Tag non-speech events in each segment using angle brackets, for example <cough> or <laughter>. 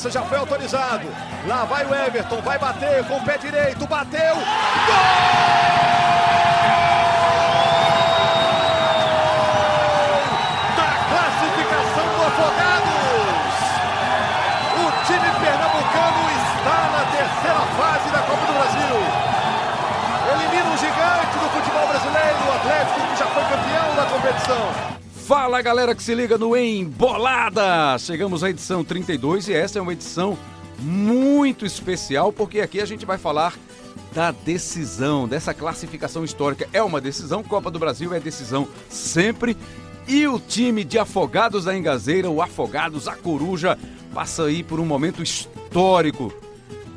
cobrança já foi autorizado. Lá vai o Everton, vai bater com o pé direito, bateu. Gol! Da classificação do Afogados. O time pernambucano está na terceira fase da Copa do Brasil. Elimina um gigante do futebol brasileiro, o Atlético que já foi campeão da competição. Fala galera que se liga no Embolada! Chegamos à edição 32 e essa é uma edição muito especial porque aqui a gente vai falar da decisão, dessa classificação histórica. É uma decisão, Copa do Brasil é decisão sempre. E o time de Afogados da Engazeira, o Afogados, a Coruja, passa aí por um momento histórico.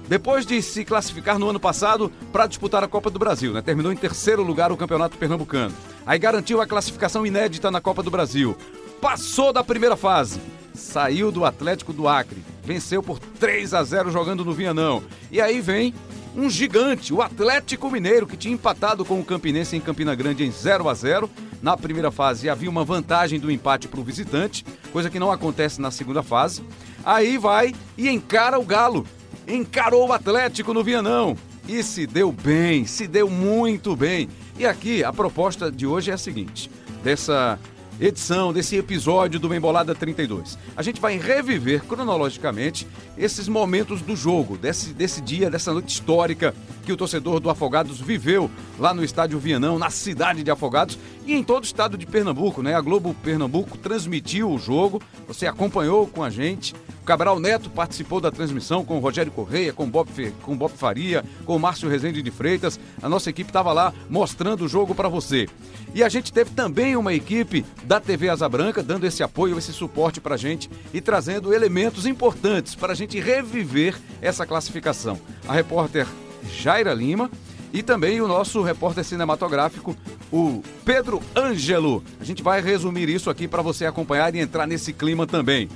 Depois de se classificar no ano passado para disputar a Copa do Brasil, né? terminou em terceiro lugar o Campeonato Pernambucano. Aí garantiu a classificação inédita na Copa do Brasil. Passou da primeira fase, saiu do Atlético do Acre, venceu por 3 a 0 jogando no Vianão. E aí vem um gigante, o Atlético Mineiro, que tinha empatado com o Campinense em Campina Grande em 0 a 0 Na primeira fase havia uma vantagem do empate para o visitante, coisa que não acontece na segunda fase. Aí vai e encara o Galo. Encarou o Atlético no Vianão. E se deu bem, se deu muito bem. E aqui a proposta de hoje é a seguinte: dessa edição, desse episódio do Embolada 32. A gente vai reviver cronologicamente esses momentos do jogo, desse, desse dia, dessa noite histórica que o torcedor do Afogados viveu lá no estádio Vianão, na cidade de Afogados e em todo o estado de Pernambuco, né? A Globo Pernambuco transmitiu o jogo, você acompanhou com a gente. O Cabral Neto participou da transmissão com o Rogério Correia, com Bob, com Bob Faria, com o Márcio Rezende de Freitas. A nossa equipe estava lá mostrando o jogo para você. E a gente teve também uma equipe da TV Asa Branca dando esse apoio, esse suporte para a gente e trazendo elementos importantes para a gente reviver essa classificação. A repórter Jaira Lima e também o nosso repórter cinematográfico, o Pedro Ângelo. A gente vai resumir isso aqui para você acompanhar e entrar nesse clima também.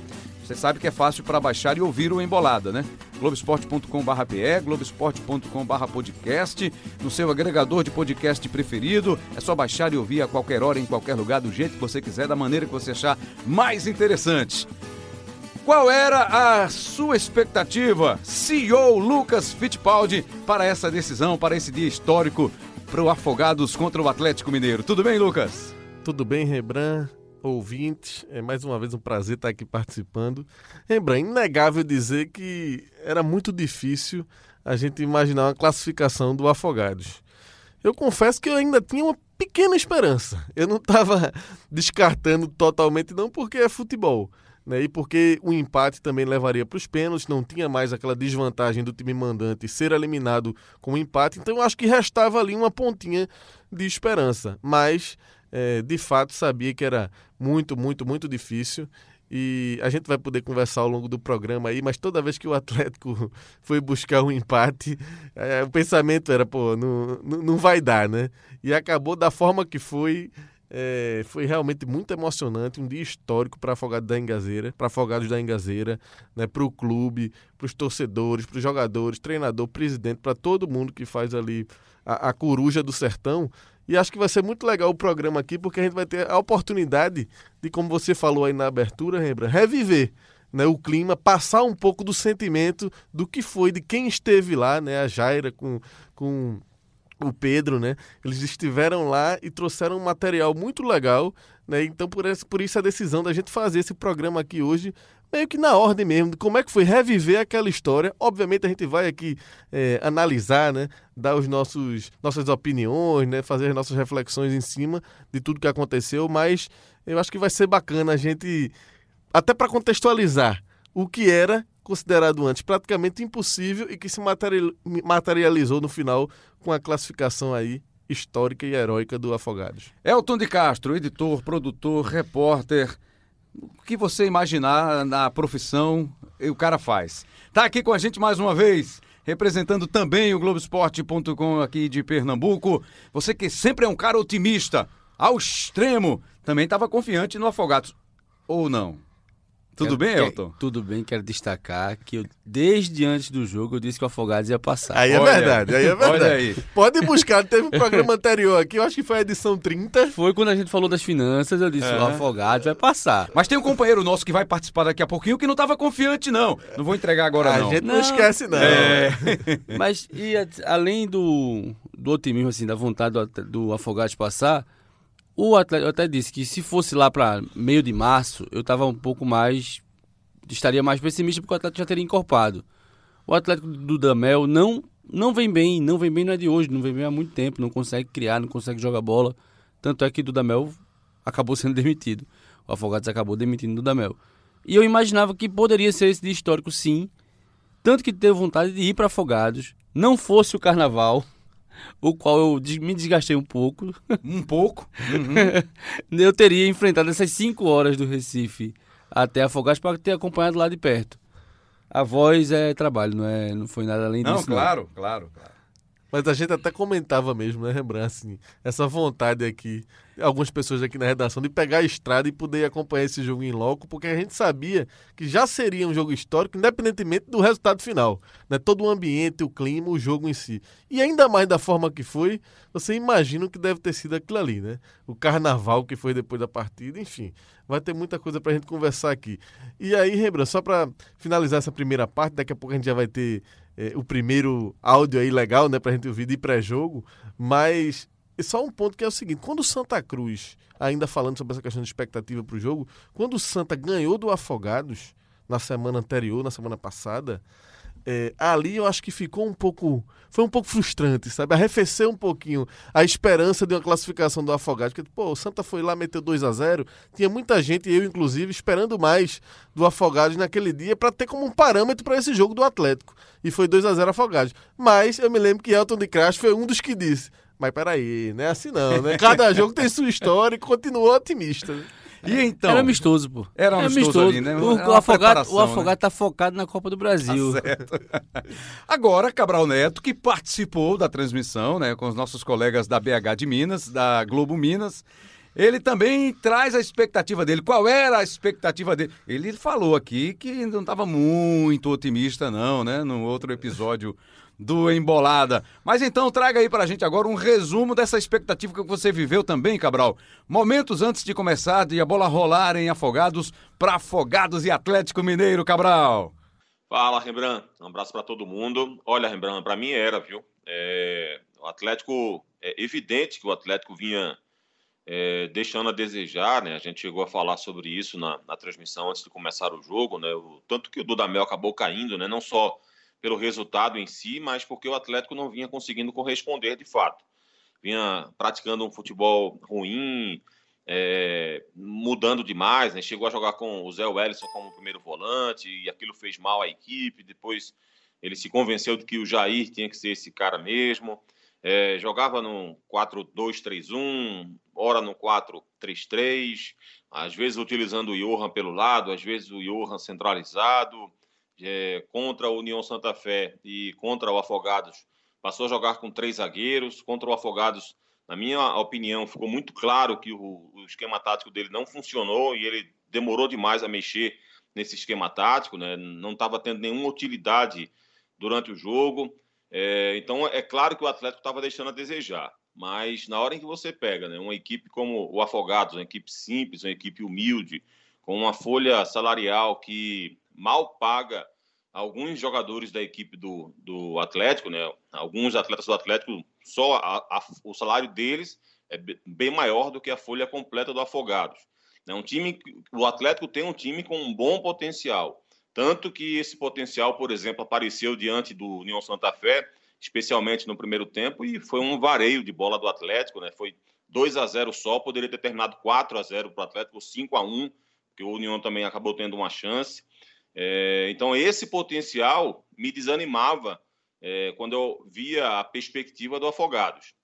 Você sabe que é fácil para baixar e ouvir o Embolada, né? Globesport.com.br, Globesport.com.br podcast, no seu agregador de podcast preferido. É só baixar e ouvir a qualquer hora, em qualquer lugar, do jeito que você quiser, da maneira que você achar mais interessante. Qual era a sua expectativa, CEO Lucas Fittipaldi, para essa decisão, para esse dia histórico para o Afogados contra o Atlético Mineiro? Tudo bem, Lucas? Tudo bem, Rebran? ouvintes, é mais uma vez um prazer estar aqui participando. Lembra, inegável dizer que era muito difícil a gente imaginar uma classificação do Afogados. Eu confesso que eu ainda tinha uma pequena esperança. Eu não estava <laughs> descartando totalmente, não, porque é futebol. Né? E porque o empate também levaria para os pênaltis, não tinha mais aquela desvantagem do time mandante ser eliminado com o um empate. Então eu acho que restava ali uma pontinha de esperança. Mas é, de fato sabia que era muito, muito, muito difícil. E a gente vai poder conversar ao longo do programa aí, mas toda vez que o Atlético <laughs> foi buscar um empate, é, o pensamento era, pô, não, não, vai dar, né? E acabou da forma que foi. É, foi realmente muito emocionante, um dia histórico para Afogados da Engazeira, para Afogados da Engazeira, né, para o clube, para os torcedores, para os jogadores, treinador, presidente, para todo mundo que faz ali a, a coruja do sertão. E acho que vai ser muito legal o programa aqui, porque a gente vai ter a oportunidade de, como você falou aí na abertura, Rembra, reviver né, o clima, passar um pouco do sentimento do que foi, de quem esteve lá, né, a Jaira com, com o Pedro, né? Eles estiveram lá e trouxeram um material muito legal, né? Então, por, esse, por isso a decisão da gente fazer esse programa aqui hoje meio que na ordem mesmo, de como é que foi reviver aquela história. Obviamente a gente vai aqui é, analisar, né, dar os nossos nossas opiniões, né, fazer as nossas reflexões em cima de tudo que aconteceu, mas eu acho que vai ser bacana a gente até para contextualizar o que era considerado antes praticamente impossível e que se materializou no final com a classificação aí histórica e heróica do Afogados. Elton de Castro, editor, produtor, repórter, o que você imaginar na profissão, o cara faz. Tá aqui com a gente mais uma vez, representando também o Globoesporte.com aqui de Pernambuco. Você que sempre é um cara otimista, ao extremo, também estava confiante no Afogados. Ou não? Tudo quero, bem, Elton? tudo bem, quero destacar que eu, desde antes do jogo eu disse que o Afogados ia passar. Aí é Olha verdade, aí é verdade. Olha aí. Pode buscar, teve um <laughs> programa anterior aqui, eu acho que foi a edição 30. Foi quando a gente falou das finanças, eu disse, É. o Afogados vai passar. Mas tem um companheiro nosso que vai participar daqui a pouquinho que não estava confiante, não. Não vou entregar agora, a não. gente não, Não. esquece, não. É. <laughs> Mas e a- além do, do otimismo, assim, da vontade do, do Afogados passar, o Atlético, eu até disse que se fosse lá para meio de março, eu estava um pouco mais. estaria mais pessimista porque o Atlético já teria encorpado. O Atlético do Damel não, não vem bem, não vem bem não é de hoje, não vem bem há muito tempo, não consegue criar, não consegue jogar bola. Tanto é que Dudamel acabou sendo <laughs> demitido. O Afogados acabou demitindo Dudamel. E eu imaginava que poderia ser esse de histórico, sim. Tanto que teve vontade de ir para Afogados, não fosse o carnaval, o qual eu me desgastei um pouco. <laughs> Um pouco. Uhum. Eu teria enfrentado essas cinco horas do Recife até Afogados para ter acompanhado lá de perto. A voz é trabalho, não, é, não foi nada além Não, disso. claro, claro, claro. Mas a gente até comentava mesmo, né, Rembrandt, assim, essa vontade aqui, algumas pessoas aqui na redação, de pegar a estrada e poder acompanhar esse jogo em loco, porque a gente sabia que já seria um jogo histórico, independentemente do resultado final. Né? Todo o ambiente, o clima, o jogo em si. E ainda mais da forma que foi, você imagina o que deve ter sido aquilo ali, né? O carnaval que foi depois da partida, enfim. Vai ter muita coisa pra gente conversar aqui. E aí, Rembrandt, só pra finalizar essa primeira parte, daqui a pouco a gente já vai ter é, o primeiro áudio aí legal, né, pra gente ouvir de pré-jogo, mas é só um ponto que é o seguinte, quando o Santa Cruz, ainda falando sobre essa questão de expectativa pro jogo, quando o Santa ganhou do Afogados na semana anterior, na semana passada, é, ali eu acho que ficou um pouco. Foi um pouco frustrante, sabe? Arrefeceu um pouquinho a esperança de uma classificação do Afogados. Porque, pô, o Santa foi lá, meteu 2 a 0 Tinha muita gente, eu inclusive, esperando mais do Afogados naquele dia para ter como um parâmetro para esse jogo do Atlético. E foi 2 a 0 Afogados. Mas eu me lembro que Elton de Crash foi um dos que disse. Mas peraí, não é assim não, né? Cada jogo tem sua história e continuou otimista. né? E então? Era amistoso, pô. Era amistoso ali, né? O, o Afogado, o Afogado né? tá focado na Copa do Brasil. Certo. <laughs> Agora, Cabral Neto, que participou da transmissão, né, com os nossos colegas da BH de Minas, da Globo Minas, ele também traz a expectativa dele. Qual era a expectativa dele? Ele falou aqui que não estava muito otimista, não, né? No outro episódio do Embolada. Mas então traga aí pra gente agora um resumo dessa expectativa que você viveu também, Cabral. Momentos antes de começar, de a bola rolar em Afogados para Afogados e Atlético Mineiro, Cabral. Fala, Rembrandt. Um abraço para todo mundo. Olha, Rembrandt, para mim era, viu? É, o Atlético, é evidente que o Atlético vinha é, deixando a desejar, né? A gente chegou a falar sobre isso na, na transmissão antes de começar o jogo, né? O, tanto que o Dudamel acabou caindo, né? Não só pelo resultado em si, mas porque o Atlético não vinha conseguindo corresponder de fato. Vinha praticando um futebol ruim, é, mudando demais, né? Chegou a jogar com o Zé Wellison como primeiro volante e aquilo fez mal à equipe. Depois ele se convenceu de que o Jair tinha que ser esse cara mesmo. É, jogava no 4-2-3-1, ora no 4-3-3, às vezes utilizando o Johan pelo lado, às vezes o Johan centralizado. É, contra o União Santa Fé e contra o Afogados, passou a jogar com três zagueiros. Contra o Afogados, na minha opinião, ficou muito claro que o, o esquema tático dele não funcionou e ele demorou demais a mexer nesse esquema tático, né? não estava tendo nenhuma utilidade durante o jogo. É, então, é claro que o Atlético estava deixando a desejar. Mas na hora em que você pega né, uma equipe como o Afogados, uma equipe simples, uma equipe humilde, com uma folha salarial que mal paga alguns jogadores da equipe do, do Atlético, né? Alguns atletas do Atlético, só a, a, o salário deles é bem maior do que a folha completa do Afogados. É um time, o Atlético tem um time com um bom potencial, tanto que esse potencial, por exemplo, apareceu diante do União Santa Fé, especialmente no primeiro tempo, e foi um vareio de bola do Atlético, né? Foi 2 a 0 só, poderia ter terminado 4 a 0 para o Atlético, 5 a 1, que o União também acabou tendo uma chance. É, então, esse potencial me desanimava é, quando eu via a perspectiva do Afogados.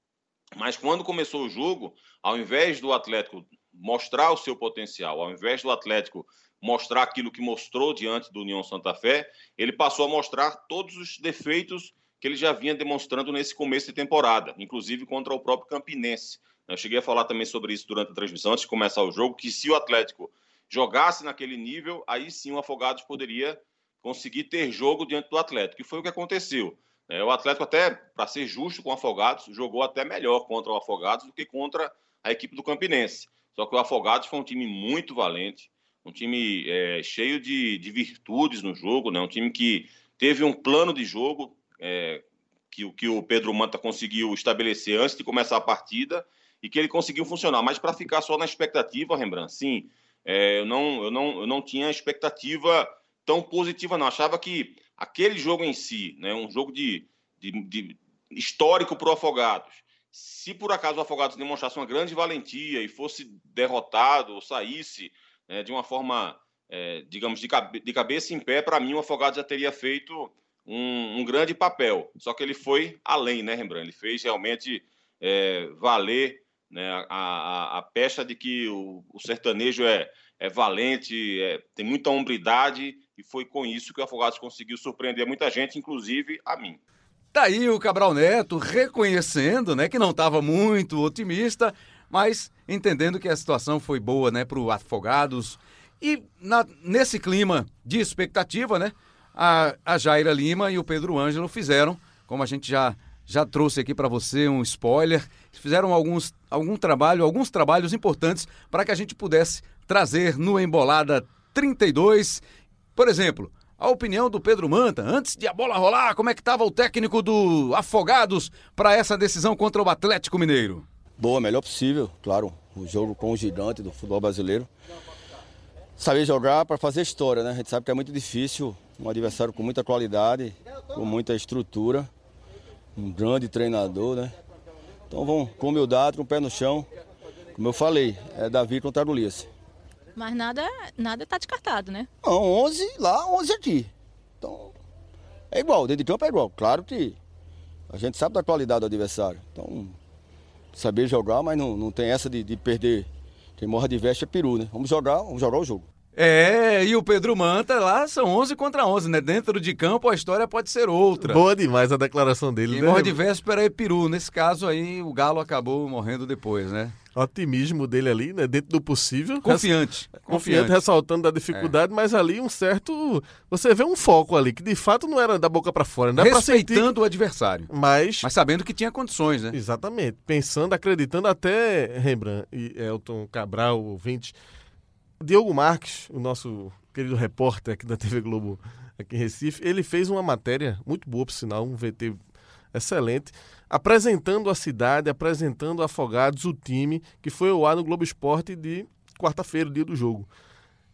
Mas quando começou o jogo, ao invés do Atlético mostrar o seu potencial, ao invés do Atlético mostrar aquilo que mostrou diante do União Santa Fé, ele passou a mostrar todos os defeitos que ele já vinha demonstrando nesse começo de temporada, inclusive contra o próprio Campinense. Eu cheguei a falar também sobre isso durante a transmissão, antes de começar o jogo, que se o Atlético jogasse naquele nível, aí sim o Afogados poderia conseguir ter jogo diante do Atlético, que foi o que aconteceu. É, o Atlético, até para ser justo com o Afogados, jogou até melhor contra o Afogados do que contra a equipe do Campinense. Só que o Afogados foi um time muito valente, um time é, cheio de, de, virtudes no jogo, né? um time que teve um plano de jogo é, que, que o Pedro Manta conseguiu estabelecer antes de começar a partida e que ele conseguiu funcionar. Mas para ficar só na expectativa, Rembrandt, sim, é, eu, não, eu, não, eu não tinha expectativa tão positiva, não. Achava que aquele jogo em si, né, um jogo de, de, de histórico para o Afogados, se por acaso o Afogados demonstrasse uma grande valentia e fosse derrotado ou saísse né, de uma forma, é, digamos, de, cabe de, cabeça em pé, para mim o Afogados já teria feito um, um, grande papel. Só que ele foi além, né, Rembrandt? Ele fez realmente é, valer né, a, a, a, pecha de que o, o sertanejo é, é valente, é, tem muita hombridade, e foi com isso que o Afogados conseguiu surpreender muita gente, inclusive a mim. Tá o Cabral Neto reconhecendo né, que não estava muito otimista, mas entendendo que a situação foi boa né, para o Afogados. E na, nesse clima de expectativa, né, a, a Jaira Lima e o Pedro Ângelo fizeram, como a gente já, já trouxe aqui para você um spoiler, fizeram alguns, algum trabalho, alguns trabalhos importantes para que a gente pudesse trazer no Embolada 32. Por exemplo, a opinião do Pedro Manta, antes de a bola rolar, como é que estava o técnico do Afogados para essa decisão contra o Atlético Mineiro? Boa, melhor possível, claro. O jogo com o gigante do futebol brasileiro. Saber jogar para fazer história, né? A gente sabe que é muito difícil, um adversário com muita qualidade, com muita estrutura, um grande treinador, né? Então vamos com humildade, com o pé no chão. Como eu falei, é Davi contra Golias. Mas nada nada tá descartado, né? Não, 11 lá, 11 aqui. Então, é igual, dentro de campo é igual. Claro que a gente sabe da qualidade do adversário. Então, saber jogar, mas não, não tem essa de, de perder. Quem morre de veste é peru, né? Vamos jogar, vamos jogar o jogo. É, e o Pedro Manta lá são 11 contra 11, né? Dentro de campo a história pode ser outra. Boa demais a declaração dele, Quem né? morre de véspera é peru. Nesse caso aí, o Galo acabou morrendo depois, né? otimismo dele ali, né? Dentro do possível. Confiante. Confiante, confiante ressaltando da dificuldade, é. mas ali um certo. Você vê um foco ali, que de fato não era da boca para fora. Não Respeitando sentir... o adversário. Mas. Mas sabendo que tinha condições, né? Exatamente. Pensando, acreditando até Rembrandt e Elton Cabral, ouvinte. Diogo Marques, o nosso querido repórter aqui da TV Globo aqui em Recife, ele fez uma matéria muito boa, por sinal, um VT excelente, apresentando a cidade, apresentando Afogados, o time, que foi ao ar no Globo Esporte de quarta-feira, dia do jogo.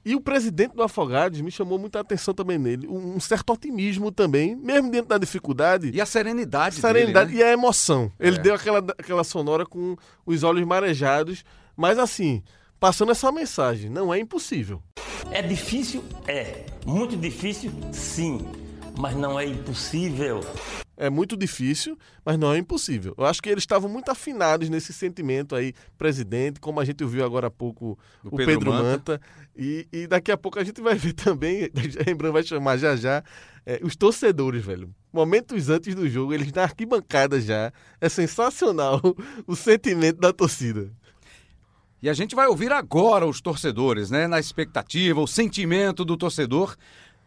E o presidente do Afogados me chamou muita atenção também nele, um certo otimismo também, mesmo dentro da dificuldade. E a serenidade, serenidade dele, né? e a emoção. Ele é. deu aquela, aquela sonora com os olhos marejados, mas assim, passando essa mensagem, não é impossível. É difícil? É. Muito difícil? Sim. Mas não é impossível é muito difícil, mas não é impossível. Eu acho que eles estavam muito afinados nesse sentimento aí, presidente, como a gente ouviu agora há pouco Do o Pedro, Pedro Manta. Manta. E, e, daqui a pouco a gente vai ver <laughs> também, lembrando, vai chamar já já, é, os torcedores, velho. Momentos antes do jogo, eles na arquibancada já. É sensacional <laughs> o sentimento da torcida. E a gente vai ouvir agora os torcedores, né? Na expectativa, o sentimento do torcedor.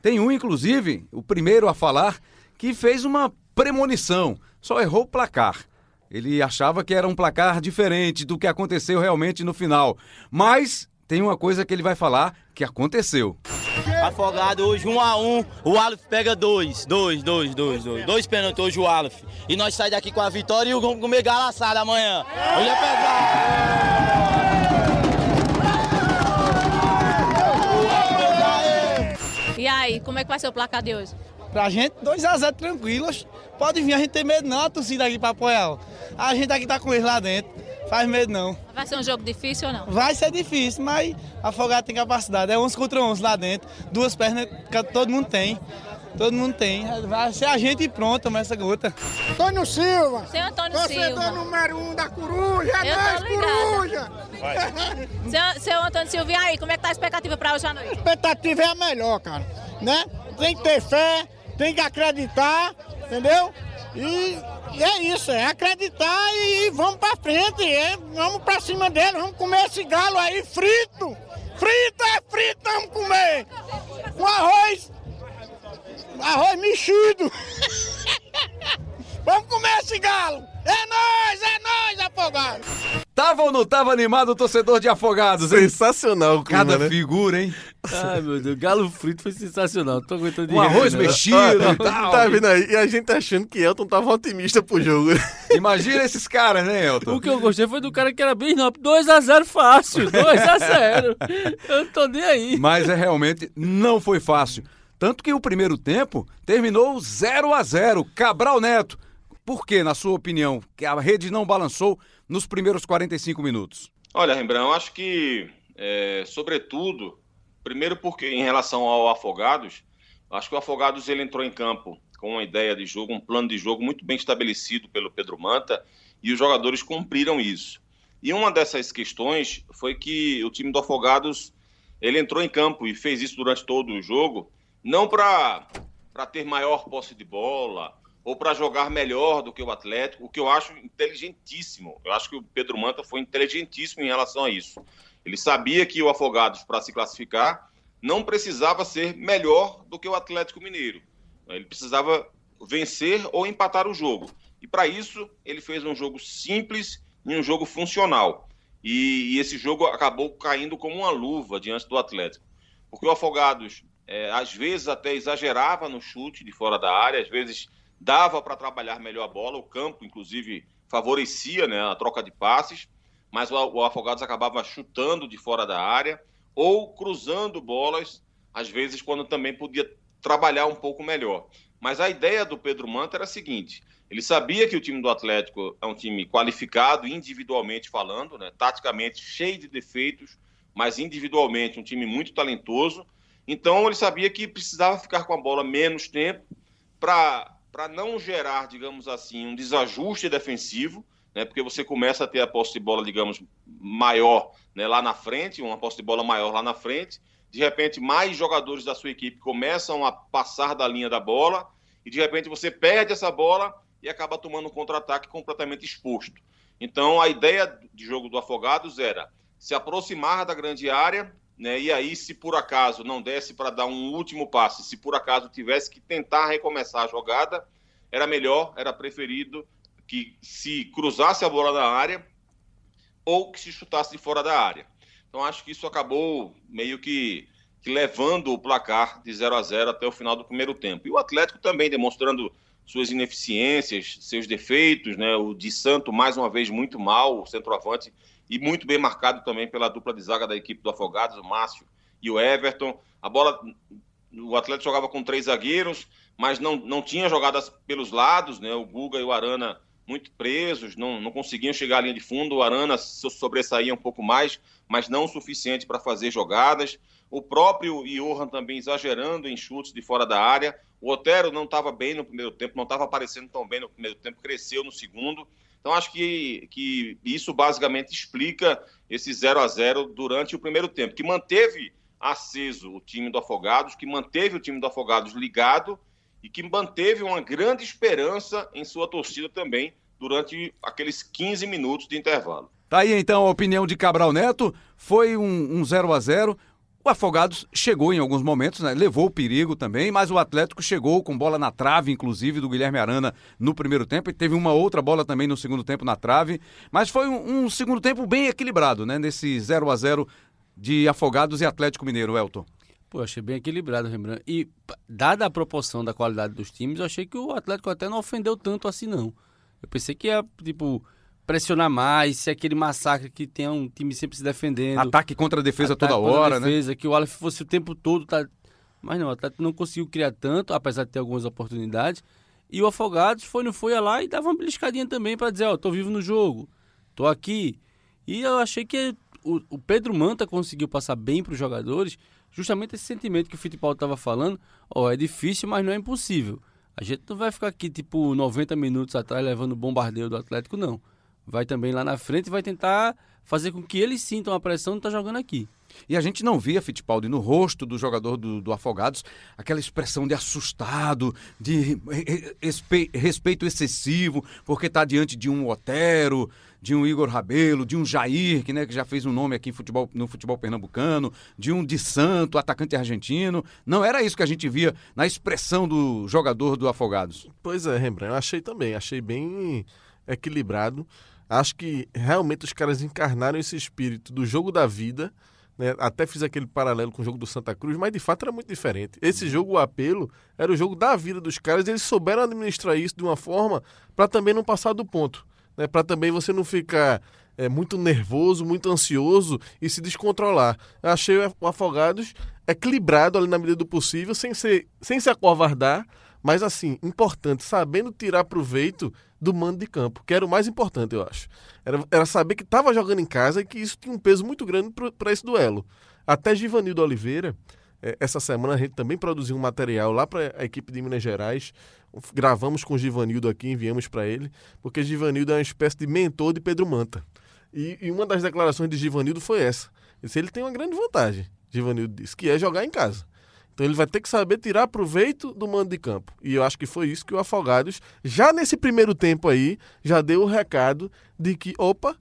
Tem um, inclusive, o primeiro a falar, que fez uma premonição, só errou o placar. Ele achava que era um placar diferente do que aconteceu realmente no final. Mas tem uma coisa que ele vai falar que aconteceu. Afogado hoje, um a um, o Aleph pega dois, dois, dois, dois, dois, dois pênaltis hoje o Aleph. E nós saímos daqui com a vitória e vamos comer galaçada amanhã. Hoje é pesado. E aí, como é que vai ser o placar de hoje? Pra gente, 2x0 tranquilos. Pode vir, a gente tem medo não, a torcida aqui pra apoiar. A gente aqui tá com eles lá dentro. Faz medo não. Vai ser um jogo difícil ou não? Vai ser difícil, mas Afogado tem capacidade. É 11 contra 11 lá dentro. Duas pernas que todo mundo tem. Todo mundo tem. Vai ser a gente e pronto, toma essa gota. Antônio Silva. Seu Antônio Torcedor Silva. número um da Coruja. É nós, Coruja. <laughs> seu, seu Antônio Silva, e aí, como é que tá a expectativa pra hoje à noite? A expectativa é a melhor, cara. Né? Tem que ter fé, tem que acreditar, entendeu? E, é isso, é acreditar e, vamos pra frente, é, vamos pra cima dele, vamos comer esse galo aí frito, Frito é frito, vamos comer. Com arroz. Arroz mexido. <laughs> vamos comer esse galo. É nóis, é nóis, afogado. Tava ou não tava animado o torcedor de Afogados, hein? Sensacional o clima, Cada né? figura, hein? Ai, meu Deus, galo frito foi sensacional. Tô aguentando de Um rir, arroz não. mexido e <laughs> tal. Tá vendo aí? E a gente achando que Elton tava otimista pro jogo. <laughs> Imagina esses caras, né, Elton? O que eu gostei foi do cara que era bem rápido. 2x0 fácil, 2x0. <laughs> Eu não tô nem aí. Mas é realmente não foi fácil. Tanto que o primeiro tempo terminou 0 a 0 Cabral Neto. Por que, na sua opinião, que a rede não balançou nos primeiros 45 minutos? Olha, Rembrandt, acho que, é, sobretudo, primeiro porque em relação ao Afogados, acho que o Afogados ele entrou em campo com uma ideia de jogo, um plano de jogo muito bem estabelecido pelo Pedro Manta e os jogadores cumpriram isso. E uma dessas questões foi que o time do Afogados ele entrou em campo e fez isso durante todo o jogo, não para ter maior posse de bola ou para jogar melhor do que o Atlético, o que eu acho inteligentíssimo. Eu acho que o Pedro Manta foi inteligentíssimo em relação a isso. Ele sabia que o Afogados, para se classificar, não precisava ser melhor do que o Atlético Mineiro. Ele precisava vencer ou empatar o jogo. E para isso, ele fez um jogo simples e um jogo funcional. E, e, esse jogo acabou caindo como uma luva diante do Atlético. Porque o Afogados, é, às vezes, até exagerava no chute de fora da área, às vezes dava para trabalhar melhor a bola, o campo, inclusive, favorecia né, a troca de passes, mas o, o Afogados acabava chutando de fora da área ou cruzando bolas, às vezes, quando também podia trabalhar um pouco melhor. Mas a ideia do Pedro Manta era a seguinte: ele sabia que o time do Atlético é um time qualificado, individualmente falando, né, taticamente cheio de defeitos, mas individualmente um time muito talentoso. Então ele sabia que precisava ficar com a bola menos tempo para para não gerar, digamos assim, um desajuste defensivo, né, porque você começa a ter a posse de bola, digamos, maior né, lá na frente, uma posse de bola maior lá na frente, de repente mais jogadores da sua equipe começam a passar da linha da bola, e de repente você perde essa bola e acaba tomando um contra-ataque completamente exposto. Então a ideia de jogo do Afogados era se aproximar da grande área, né, e aí se por acaso não desse para dar um último passe, se por acaso tivesse que tentar recomeçar a jogada, era melhor, era preferido que se cruzasse a bola na área ou que se chutasse de fora da área. Então acho que isso acabou meio que, que levando o placar de 0 a 0 até o final do primeiro tempo. E o Atlético também demonstrando suas ineficiências, seus defeitos, né? O de Santo mais uma vez muito mal, o centroavante e muito bem marcado também pela dupla de zaga da equipe do Afogados, o Márcio e o Everton. A bola o Atlético jogava com três zagueiros, mas não, não tinha jogadas pelos lados, né? O Guga e o Arana muito presos, não, não conseguiam chegar à linha de fundo. O Arana sobressaía um pouco mais, mas não o suficiente para fazer jogadas. O próprio Johan também exagerando em chutes de fora da área. O Otero não estava bem no primeiro tempo, não estava aparecendo tão bem no primeiro tempo, cresceu no segundo. Então acho que, que isso basicamente explica esse 0 a 0 durante o primeiro tempo, que manteve aceso o time do Afogados, que manteve o time do Afogados ligado e que manteve uma grande esperança em sua torcida também durante aqueles 15 minutos de intervalo. Tá aí então a opinião de Cabral Neto, foi um, um 0 a 0 o Afogados chegou em alguns momentos, né? levou o perigo também, mas o Atlético chegou com bola na trave, inclusive, do Guilherme Arana no primeiro tempo, e teve uma outra bola também no segundo tempo na trave. Mas foi um, um segundo tempo bem equilibrado, né? Nesse 0 a 0 de Afogados e Atlético Mineiro, Elton. Pô, achei bem equilibrado, Rembrandt. E, dada a proporção da qualidade dos times, eu achei que o Atlético até não ofendeu tanto assim, não. Eu pensei que ia, tipo, pressionar mais, ser aquele massacre que tem um time sempre se defendendo. Ataque contra a defesa Ataque toda hora, defesa, né? Que o Aleph fosse o tempo todo. Tá... Mas não, o Atlético não conseguiu criar tanto, apesar de ter algumas oportunidades. E o Afogados foi, não foi lá e dava uma beliscadinha também para dizer, ó, oh, tô vivo no jogo, tô aqui. E eu achei que o, o Pedro Manta conseguiu passar bem para os jogadores justamente esse sentimento que o futebol estava falando, ó, oh, é difícil, mas não é impossível. A gente não vai ficar aqui, tipo, 90 minutos atrás levando bombardeio do Atlético, não. Vai também lá na frente e vai tentar fazer com que eles sintam a pressão de estar jogando aqui. E a gente não via, Fittipaldi, no rosto do jogador do, do Afogados, aquela expressão de assustado, de respe, respeito excessivo, porque está diante de um Otero, de um Igor Rabelo, de um Jair, que, né, que já fez um nome aqui futebol, no futebol pernambucano, de um de Santo, atacante argentino. Não era isso que a gente via na expressão do jogador do Afogados. Pois é, Rembrandt, eu achei também, achei bem equilibrado. Acho que realmente os caras encarnaram esse espírito do jogo da vida né? Até fiz aquele paralelo com o jogo do Santa Cruz, mas de fato era muito diferente. Esse jogo, o apelo, era o jogo da vida dos caras e eles souberam administrar isso de uma forma para também não passar do ponto. Né? Para também você não ficar é, muito nervoso, muito ansioso e se descontrolar. Eu achei o Afogados equilibrado ali na medida do possível, sem, ser, sem se acovardar, mas assim, importante, sabendo tirar proveito do mando de campo, que era o mais importante, eu acho. Era, era saber que estava jogando em casa e que isso tinha um peso muito grande para esse duelo. Até Givanildo Oliveira, é, essa semana a gente também produziu um material lá para a equipe de Minas Gerais. Gravamos com o Givanildo aqui, enviamos para ele, porque Givanildo é uma espécie de mentor de Pedro Manta. E, e uma das declarações de Givanildo foi essa. Ele disse, ele tem uma grande vantagem, Givanildo disse, que é jogar em casa. Então ele vai ter que saber tirar proveito do mando de campo. E eu acho que foi isso que o Afogados, já nesse primeiro tempo aí, já deu o recado de que, opa,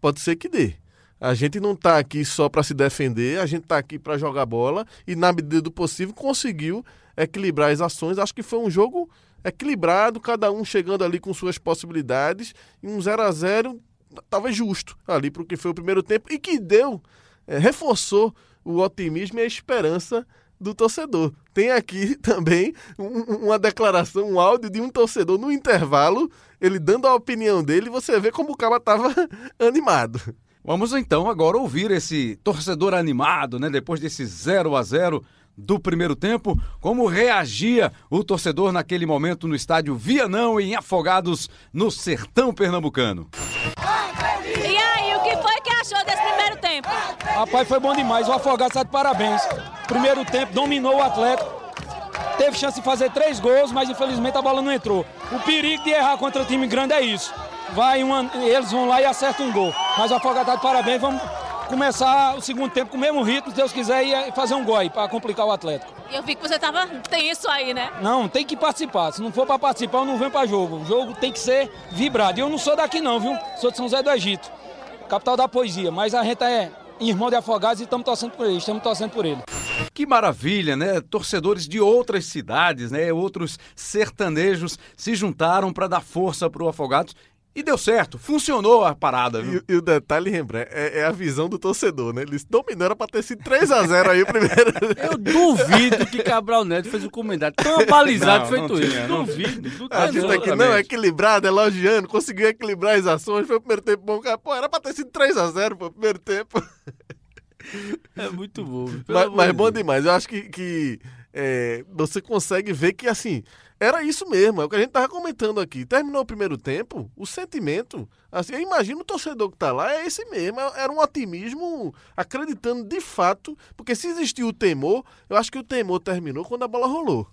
pode ser que dê. A gente não está aqui só para se defender, a gente está aqui para jogar bola e, na medida do possível, conseguiu equilibrar as ações. Acho que foi um jogo equilibrado, cada um chegando ali com suas possibilidades, e um 0 a 0 talvez justo ali para o que foi o primeiro tempo e que deu, é, reforçou o otimismo e a esperança do torcedor. Tem aqui <laughs> também um, uma declaração, um áudio de um torcedor no intervalo, ele dando a opinião dele, você vê como o cara estava <laughs> animado. Vamos então agora ouvir esse torcedor animado, né? Depois desse 0 a 0 do primeiro tempo, como reagia o torcedor naquele momento no estádio Vianão em Afogados, no sertão pernambucano. E aí, o que foi que achou desse primeiro tempo? Rapaz, foi bom demais. O Afogados está de parabéns. Primeiro tempo, dominou o Atlético. Teve chance de fazer três gols, mas infelizmente a bola não entrou. O perigo de errar contra time grande é isso. Vai uma, eles vão lá e acertam um gol. Mas o Afogados está de parabéns. Vamos começar o segundo tempo com o mesmo ritmo, se Deus quiser, e fazer um gol para complicar o Atlético. Eu vi que você tava tenso aí, né? Não, tem que participar. Se não for para participar, eu não venho para jogo. O jogo tem que ser vibrado. E eu não sou daqui não, viu? Sou de São José do Egito, capital da poesia. Mas a gente é irmão de Afogados e estamos torcendo por ele, estamos torcendo por ele. Que maravilha, né? Torcedores de outras cidades, né? Outros sertanejos se juntaram para dar força para o Afogados e deu certo, funcionou a parada, viu? E, e o detalhe, Rembrandt, é, é, a visão do torcedor, né? Eles dominaram era pra ter sido 3x0 aí o primeiro. <laughs> Eu duvido que Cabral Neto fez o comentário tão balizado não, feito isso. Tinha, duvido. A gente tá aqui, não, é equilibrado, elogiando, conseguiu equilibrar as ações, foi o primeiro tempo bom. Pô, era pra ter sido 3x0 o primeiro tempo. É muito bom. Mas, mas bom demais. Eu acho que, que é, você consegue ver que, assim, era isso mesmo, é o que a gente tava comentando aqui. Terminou o primeiro tempo, o sentimento, assim, eu imagino o torcedor que tá lá, é esse mesmo, é, era um otimismo acreditando de fato, porque se existiu o temor, eu acho que o temor terminou quando a bola rolou.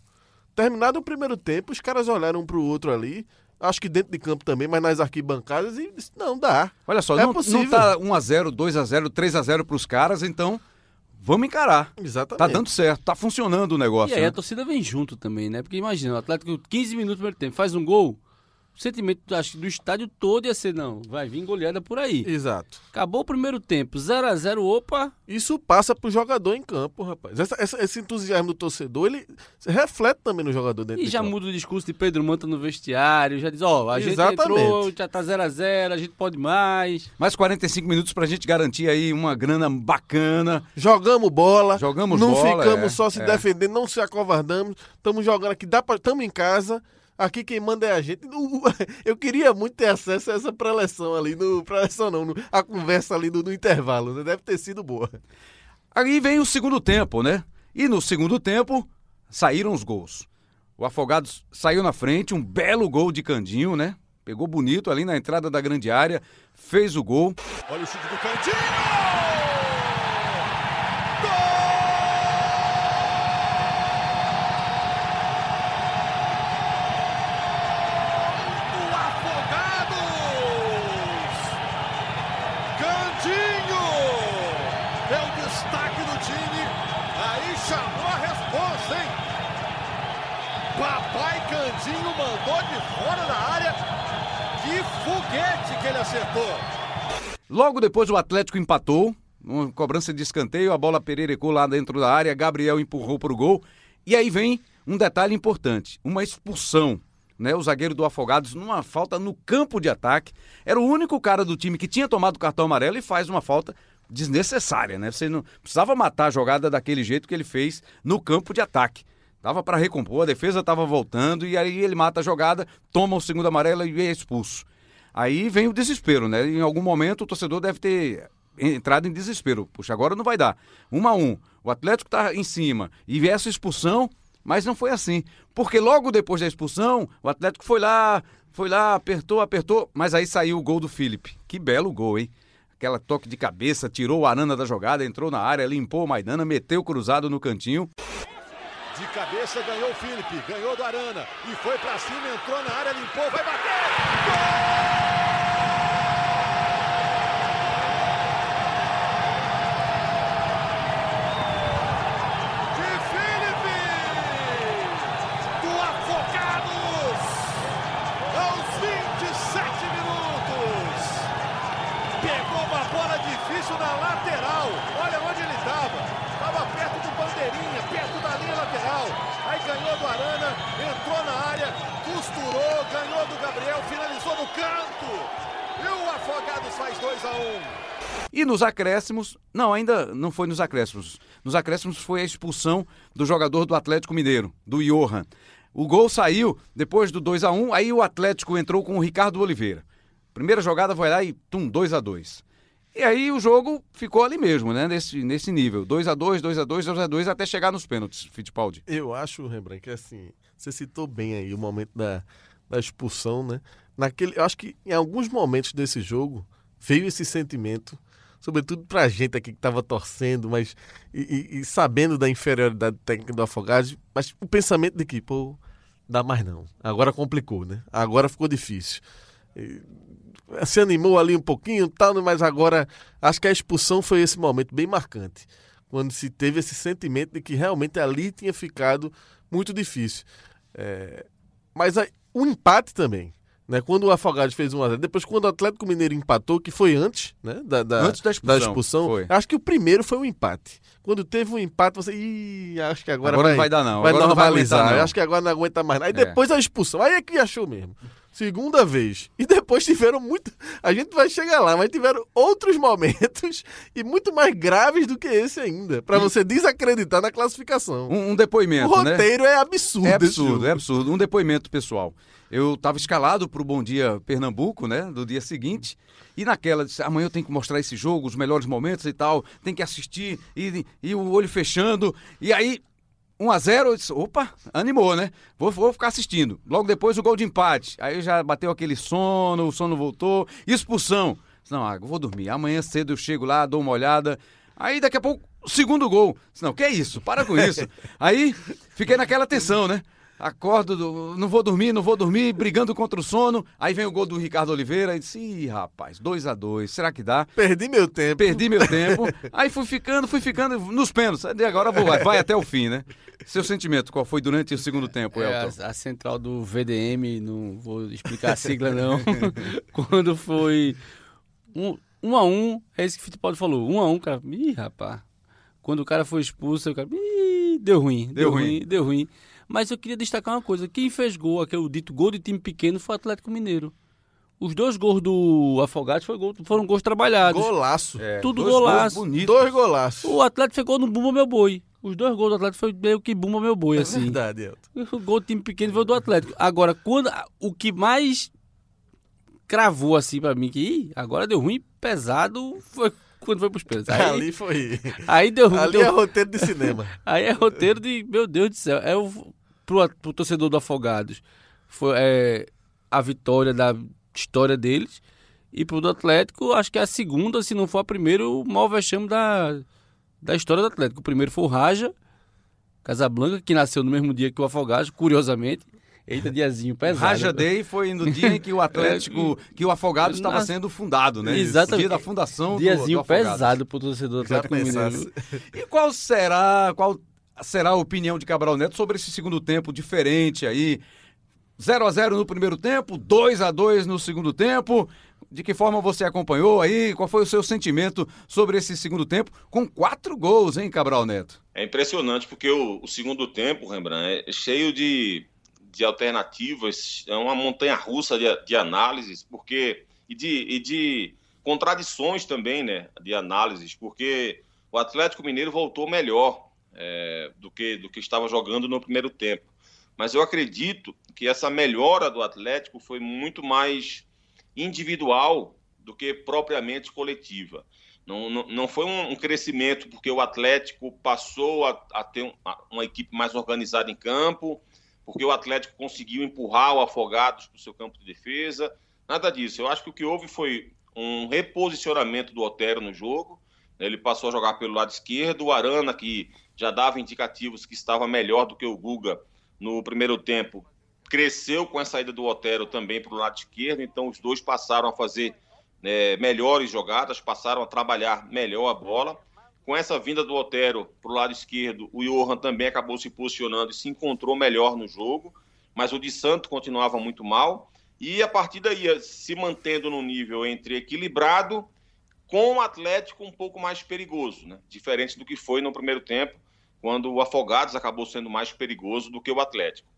Terminado o primeiro tempo, os caras olharam um pro outro ali, acho que dentro de campo também, mas nas arquibancadas, e disse, não, dá. Olha só, é não, possível. não tá 1x0, 2x0, 3x0 pros caras, então vamos encarar. Exatamente. Tá dando certo, tá funcionando o negócio. E aí né? a torcida vem junto também, né? Porque imagina, o Atlético 15 minutos no primeiro tempo, faz um gol, o sentimento acho, do estádio todo ia ser, não, vai vir goleada por aí. Exato. Acabou o primeiro tempo, 0 a 0 opa. Isso passa pro jogador em campo, rapaz. Essa, essa, esse entusiasmo do torcedor, ele reflete também no jogador dentro E de já campo. muda o discurso de Pedro Manta no vestiário, já diz, ó, oh, a Exatamente. gente entrou, já tá 0 a 0 a gente pode mais. Mais 45 minutos pra gente garantir aí uma grana bacana. Jogamos bola. Jogamos não bola. ficamos é, só se é. defendendo, não se acovardamos. Estamos jogando aqui, dá pra, estamos em casa. Aqui quem manda é a gente. <laughs> Eu queria muito ter acesso a essa preleção ali, no preleção não, no, a conversa ali no, no intervalo, né? Deve ter sido boa. Aí vem o segundo tempo, né? E no segundo tempo saíram os gols. O Afogados saiu na frente, um belo gol de Candinho, né? Pegou bonito ali na entrada da grande área, fez o gol. Olha o chute do Candinho! Gol do Afogados! Papai Candinho mandou de fora da área. Que foguete que ele acertou. Logo depois o Atlético empatou, uma cobrança de escanteio, a bola pererecou lá dentro da área, Gabriel empurrou para o gol. E aí vem um detalhe importante, uma expulsão. Né, o zagueiro do Afogados numa falta no campo de ataque. Era o único cara do time que tinha tomado cartão amarelo e faz uma falta desnecessária, né? Você não precisava matar a jogada daquele jeito que ele fez no campo de ataque. Tava para recompor, a defesa tava voltando e aí ele mata a jogada, toma o segundo amarelo e é expulso. Aí vem o desespero, né? Em algum momento o torcedor deve ter entrado em desespero. Puxa, agora não vai dar. Um a um. O Atlético tá em cima e essa expulsão, mas não foi assim. Porque logo depois da expulsão, o Atlético foi lá, foi lá, apertou, apertou, mas aí saiu o gol do Felipe. Que belo gol, hein? Aquela toque de cabeça, tirou o Arana da jogada, entrou na área, limpou o Maidana, meteu o cruzado no cantinho. De cabeça ganhou o Felipe, ganhou do Arana e foi pra cima, entrou na área, limpou, vai bater! De Felipe! Do Afogados! Aos 27 minutos! Pegou uma bola difícil na lateral. Olha onde ele estava. Estava perto do bandeirinha, perto da linha lateral. Aí ganhou do Arana, entrou na área, costurou, ganhou do Gabriel, finalizou no canto. E o Afogados faz 2 a 1 um. E nos acréscimos, não, ainda não foi nos acréscimos. Nos acréscimos foi a expulsão do jogador do Atlético Mineiro, do Johan. O gol saiu depois do 2 a 1 aí o Atlético entrou com o Ricardo Oliveira. Primeira jogada foi lá e tum, 2 a 2 E aí o jogo ficou ali mesmo, né? Nesse, nesse nível. 2 a 2 2 a 2 2 a 2 até chegar nos pênaltis, Fittipaldi. Eu acho, Rembrandt, que assim, você citou bem aí o momento da, da expulsão, né? Naquele, eu acho que em alguns momentos desse jogo veio esse sentimento, sobretudo pra gente aqui que estava torcendo, mas e, e- e sabendo da inferioridade técnica do Afogados, mas o pensamento de que, pô, dá mais não. Agora complicou, né? Agora ficou difícil. E, se animou ali um pouquinho, tal, mas agora acho que a expulsão foi esse momento bem marcante, quando se teve esse sentimento de que realmente ali tinha ficado muito difícil. É, mas o empate também. Né? Quando o Afogados fez 1 a 0 depois quando o Atlético Mineiro empatou, que foi antes né? da, da, Antes da expulsão, foi. acho que o primeiro foi o empate. Quando teve um empate, você. Ih, acho que agora, Agora não vai dar, não. Vai Agora não vai normalizar. aguentar, não. acho que agora não aguenta mais. Aí É. depois a expulsão. Aí é que achou mesmo. Segunda vez. E depois tiveram muito. A gente vai chegar lá, mas tiveram outros momentos <laughs> e muito mais graves do que esse ainda. Pra você desacreditar na classificação. Um, um depoimento, o né? roteiro é absurdo. É absurdo, é absurdo. Um depoimento pessoal. Eu estava escalado para o Bom Dia Pernambuco, né? Do dia seguinte. E naquela, disse, amanhã eu tenho que mostrar esse jogo, os melhores momentos e tal. Tem que assistir e, e o olho fechando. E aí, 1 a 0 eu disse, opa, animou, né? Vou, vou ficar assistindo. Logo depois o gol de empate. Aí já bateu aquele sono, o sono voltou. Expulsão. Não, ah, vou dormir. Amanhã cedo eu chego lá, dou uma olhada. Aí daqui a pouco, segundo gol. Não, que é isso? Para com isso. <laughs> Aí fiquei naquela tensão, né? Acordo, do- não vou dormir, não vou dormir, brigando contra o sono. Aí vem o gol do Ricardo Oliveira e disse: Ih, rapaz, 2 a 2 será que dá? Perdi meu tempo. Perdi meu <laughs> tempo. Aí fui ficando, fui ficando nos pênaltis. E Agora vou, vai, vai até o fim, né? Seu sentimento, qual foi durante o segundo tempo, É, Elton? a, a central do VDM, não vou explicar a sigla não. <laughs> Quando foi um, um a um, é isso que o Fittipaldi falou. Um a um, cara. Ih, rapaz. Quando o cara foi expulso, o cara. Ih, deu ruim. Deu, ruim. Deu ruim. Mas eu queria destacar uma coisa. Quem fez gol, aquele dito gol de time pequeno, foi o Atlético Mineiro. Os dois gols do Afogados gol- foram gols trabalhados. Golaço. É, Tudo dois gols golaço. bonitos. Dois golaços. O Atlético ficou no Bumba Meu Boi. Os dois gols do Atlético foi meio que Bumba Meu Boi, É assim. verdade, Elton. O gol do time pequeno foi do Atlético. Agora, quando o que mais cravou assim pra mim que ih, agora deu ruim pesado foi quando foi pros pênaltis. Aí, Ali foi. aí deu ruim. Ali deu- é roteiro de cinema. <laughs> Aí é roteiro de, meu Deus do céu, é o pro, pro torcedor do Afogados. Foi é, a vitória da história deles. E pro do Atlético, acho que é a segunda, se não for a primeira, o maior vexame da, da história do Atlético. O primeiro foi o Raja, Casablanca, que nasceu no mesmo dia que o Afogados, curiosamente. Eita, diazinho pesado. Raja Day foi no dia em que o Atlético, <laughs> que o Afogado estava sendo fundado, né? Exatamente. Dia da fundação do, Diazinho do Afogados. pesado pro torcedor do Atlético Mineiro. E qual será, qual será a opinião de Cabral Neto sobre esse segundo tempo diferente aí. 0 a 0 no primeiro tempo, 2 a 2 no segundo tempo. De que forma você acompanhou aí? Qual foi o seu sentimento sobre esse segundo tempo com quatro gols, hein, Cabral Neto? É impressionante porque o, o segundo tempo, Rembrandt, é cheio de, de alternativas, é uma montanha russa de, de análises, porque e de, e de contradições também, né, de análises, porque o Atlético Mineiro voltou melhor é, do, que, do que estava jogando no primeiro tempo. Mas eu acredito que essa melhora do Atlético foi muito mais individual do que propriamente coletiva. Não, não, não foi um, crescimento porque o Atlético passou a, a ter um, a, uma equipe mais organizada em campo, porque o Atlético conseguiu empurrar o Afogados para o seu campo de defesa. Nada disso. Eu acho que o que houve foi um reposicionamento do Otero no jogo. Ele passou a jogar pelo lado esquerdo. O Arana, que já dava indicativos que estava melhor do que o Guga no primeiro tempo, cresceu com a saída do Otero também para o lado esquerdo, então os dois passaram a fazer né, melhores jogadas, passaram a trabalhar melhor a bola. Com essa vinda do Otero para o lado esquerdo, o Johan também acabou se posicionando e se encontrou melhor no jogo, mas o de Santo continuava muito mal. E a partida ia se mantendo no nível entre equilibrado com o Atlético um pouco mais perigoso, né? diferente do que foi no primeiro tempo, quando o Afogados acabou sendo mais perigoso do que o Atlético.